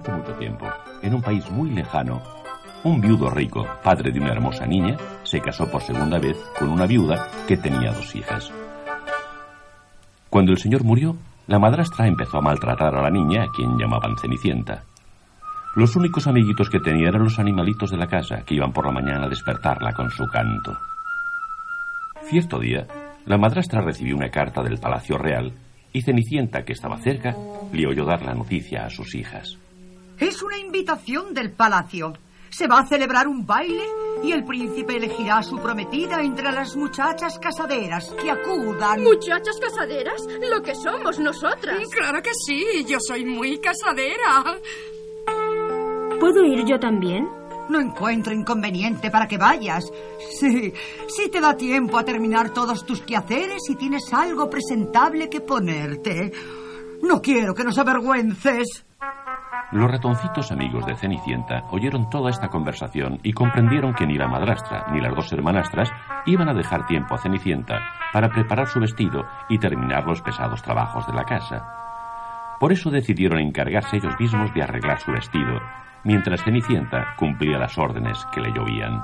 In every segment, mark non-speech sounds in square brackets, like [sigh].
Hace mucho tiempo, en un país muy lejano, un viudo rico, padre de una hermosa niña, se casó por segunda vez con una viuda que tenía dos hijas. Cuando el señor murió, la madrastra empezó a maltratar a la niña, a quien llamaban Cenicienta. Los únicos amiguitos que tenía eran los animalitos de la casa, que iban por la mañana a despertarla con su canto. Cierto día, la madrastra recibió una carta del Palacio Real y Cenicienta, que estaba cerca, le oyó dar la noticia a sus hijas. Es una invitación del palacio. Se va a celebrar un baile y el príncipe elegirá a su prometida entre las muchachas casaderas que acudan. ¿Muchachas casaderas? Lo que somos nosotras. Claro que sí, yo soy muy casadera. ¿Puedo ir yo también? No encuentro inconveniente para que vayas. Sí, sí te da tiempo a terminar todos tus quehaceres y tienes algo presentable que ponerte. No quiero que nos avergüences. Los ratoncitos amigos de Cenicienta oyeron toda esta conversación y comprendieron que ni la madrastra ni las dos hermanastras iban a dejar tiempo a Cenicienta para preparar su vestido y terminar los pesados trabajos de la casa. Por eso decidieron encargarse ellos mismos de arreglar su vestido, mientras Cenicienta cumplía las órdenes que le llovían.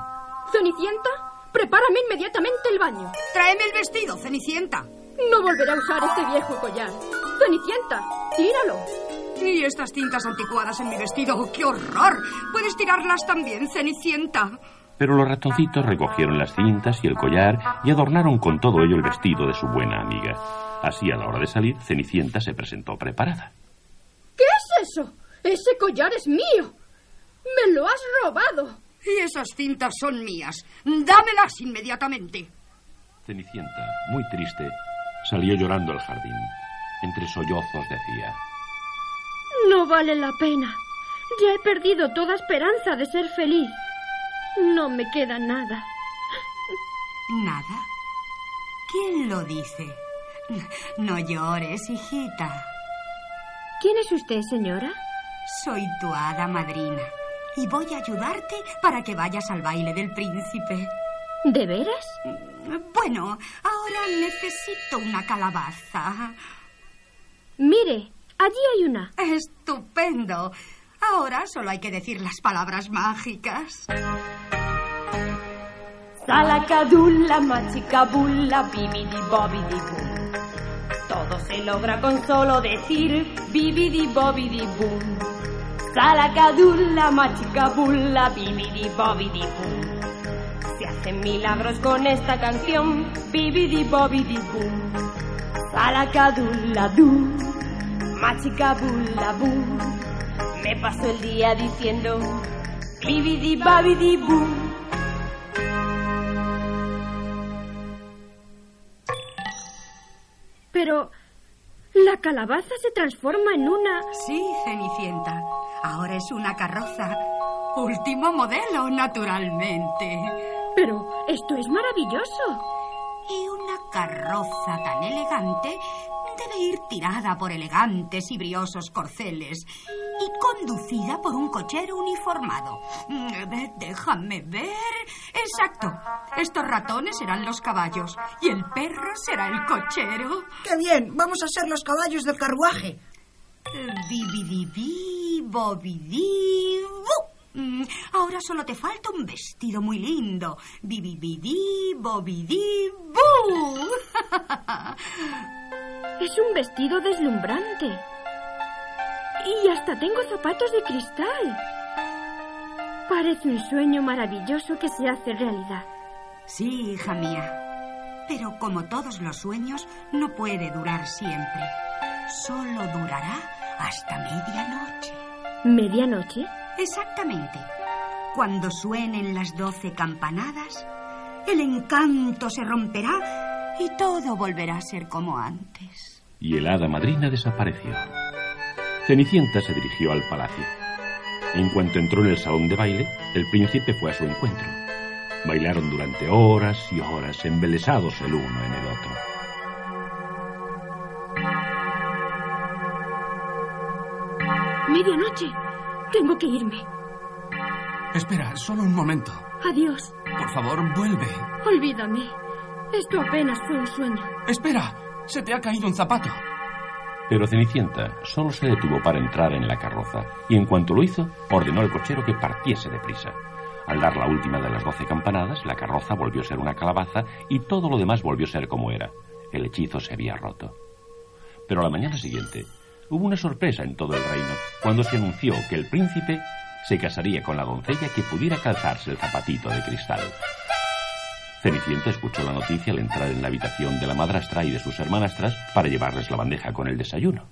Cenicienta, prepárame inmediatamente el baño. Tráeme el vestido, Cenicienta. No volveré a usar este viejo collar. Cenicienta, tíralo. Y estas cintas anticuadas en mi vestido, ¡qué horror! Puedes tirarlas también, Cenicienta. Pero los ratoncitos recogieron las cintas y el collar y adornaron con todo ello el vestido de su buena amiga. Así, a la hora de salir, Cenicienta se presentó preparada. ¿Qué es eso? Ese collar es mío. Me lo has robado. Y esas cintas son mías. Dámelas inmediatamente. Cenicienta, muy triste, salió llorando al jardín. Entre sollozos decía... No vale la pena. Ya he perdido toda esperanza de ser feliz. No me queda nada. ¿Nada? ¿Quién lo dice? No llores, hijita. ¿Quién es usted, señora? Soy tu hada madrina y voy a ayudarte para que vayas al baile del príncipe. ¿De veras? Bueno, ahora necesito una calabaza. Mire, allí hay una. Estupendo. Ahora solo hay que decir las palabras mágicas. Salacadulla, machicabulla, bibidi bobidi boom. Todo se logra con solo decir bibidi bobidi boom. Salacadulla, machicabulla, bibidi bobidi boom. Se hacen milagros con esta canción, bibidi bobidi boom. Salacadulla, du, machicabulla, boom. Me paso el día diciendo bibidi babidi boom. Pero la calabaza se transforma en una... Sí, Cenicienta. Ahora es una carroza. Último modelo, naturalmente. Pero esto es maravilloso. Y una carroza tan elegante debe ir tirada por elegantes y briosos corceles y conducida por un cochero uniformado. Mm, Déjame ver. Exacto. Estos ratones serán los caballos y el perro será el cochero. ¡Qué bien! Vamos a ser los caballos del carruaje. Bibidibí, bobidí, bu. Mm, Ahora solo te falta un vestido muy lindo. Bibidibí, bobidí, bu. [laughs] Es un vestido deslumbrante. Y hasta tengo zapatos de cristal. Parece un sueño maravilloso que se hace realidad. Sí, hija mía. Pero como todos los sueños, no puede durar siempre. Solo durará hasta medianoche. ¿Medianoche? Exactamente. Cuando suenen las doce campanadas, el encanto se romperá y todo volverá a ser como antes. Y el hada madrina desapareció. Cenicienta se dirigió al palacio. En cuanto entró en el salón de baile, el príncipe fue a su encuentro. Bailaron durante horas y horas, embelesados el uno en el otro. Medianoche. Tengo que irme. Espera, solo un momento. Adiós. Por favor, vuelve. Olvídame. Esto apenas fue un sueño. Espera, se te ha caído un zapato. Pero Cenicienta solo se detuvo para entrar en la carroza y en cuanto lo hizo, ordenó al cochero que partiese deprisa. Al dar la última de las doce campanadas, la carroza volvió a ser una calabaza y todo lo demás volvió a ser como era. El hechizo se había roto. Pero a la mañana siguiente hubo una sorpresa en todo el reino cuando se anunció que el príncipe se casaría con la doncella que pudiera calzarse el zapatito de cristal. Cenicienta escuchó la noticia al entrar en la habitación de la madrastra y de sus hermanastras para llevarles la bandeja con el desayuno.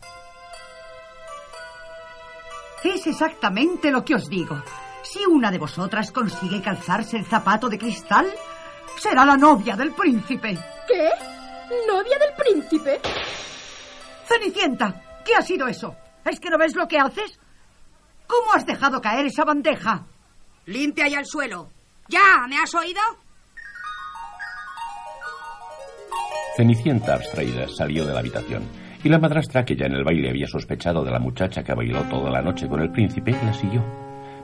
Es exactamente lo que os digo. Si una de vosotras consigue calzarse el zapato de cristal, será la novia del príncipe. ¿Qué? ¿Novia del príncipe? Cenicienta, ¿qué ha sido eso? ¿Es que no ves lo que haces? ¿Cómo has dejado caer esa bandeja? Limpia ya el suelo. ¿Ya? ¿Me has oído? Cenicienta, abstraída, salió de la habitación y la madrastra, que ya en el baile había sospechado de la muchacha que bailó toda la noche con el príncipe, la siguió.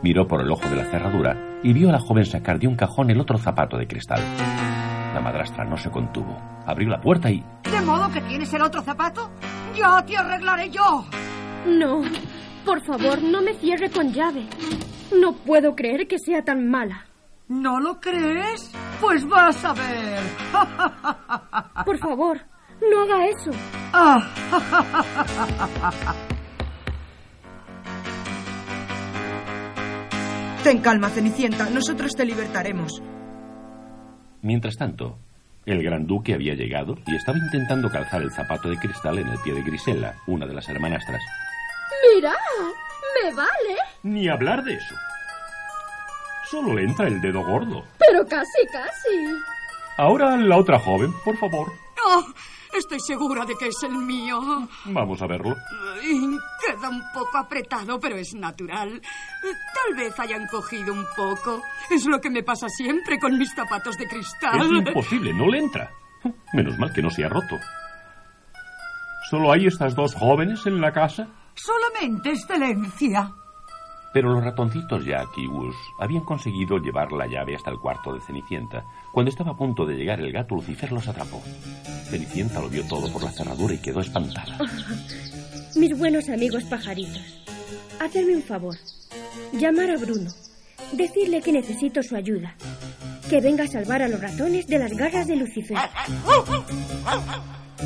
Miró por el ojo de la cerradura y vio a la joven sacar de un cajón el otro zapato de cristal. La madrastra no se contuvo. Abrió la puerta y... ¿De modo que tienes el otro zapato? ¡Ya te arreglaré yo! No, por favor, no me cierre con llave. No puedo creer que sea tan mala. ¿No lo crees? Pues vas a ver. [laughs] Por favor, no haga eso. [laughs] Ten calma, Cenicienta. Nosotros te libertaremos. Mientras tanto, el gran duque había llegado y estaba intentando calzar el zapato de cristal en el pie de Grisela, una de las hermanastras. Mira, me vale. Ni hablar de eso. Solo le entra el dedo gordo. Pero casi, casi. Ahora la otra joven, por favor. Oh, estoy segura de que es el mío. Vamos a verlo. Ay, Queda un poco apretado, pero es natural. Tal vez hayan cogido un poco. Es lo que me pasa siempre con mis zapatos de cristal. Es imposible, no le entra. Menos mal que no se ha roto. ¿Solo hay estas dos jóvenes en la casa? Solamente, excelencia. Pero los ratoncitos Jack y Gus habían conseguido llevar la llave hasta el cuarto de Cenicienta. Cuando estaba a punto de llegar el gato, Lucifer los atrapó. Cenicienta lo vio todo por la cerradura y quedó espantada. [laughs] Mis buenos amigos pajaritos, hacedme un favor. Llamar a Bruno. Decirle que necesito su ayuda. Que venga a salvar a los ratones de las garras de Lucifer. [laughs]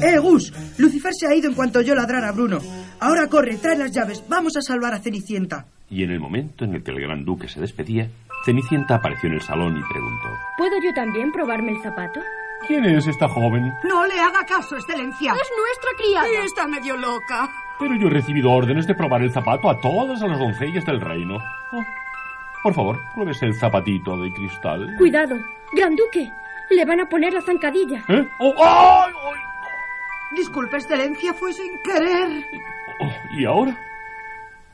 ¡Eh, Gus! Lucifer se ha ido en cuanto yo ladrara a Bruno. Ahora corre, trae las llaves. Vamos a salvar a Cenicienta. Y en el momento en el que el gran duque se despedía, Cenicienta apareció en el salón y preguntó: ¿Puedo yo también probarme el zapato? ¿Quién es esta joven? No le haga caso, excelencia. Es nuestra criada. Y está medio loca. Pero yo he recibido órdenes de probar el zapato a todas las doncellas del reino. Oh, por favor, pruébese el zapatito de cristal. Cuidado, Gran Duque. Le van a poner la zancadilla. ¿Eh? Oh, ¡ay! ¡ay! Disculpe, excelencia, fue sin querer. Oh, ¿Y ahora?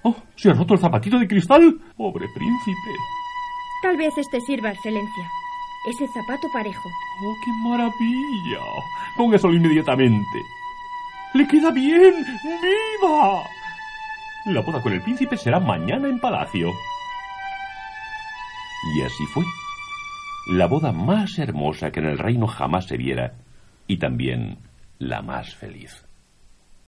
Oh, se ha roto el zapatito de cristal. Pobre príncipe. Tal vez este sirva, excelencia. Es el zapato parejo. Oh, qué maravilla. Póngaselo inmediatamente. ¡Le queda bien! ¡Viva! La boda con el príncipe será mañana en palacio. Y así fue. La boda más hermosa que en el reino jamás se viera y también la más feliz.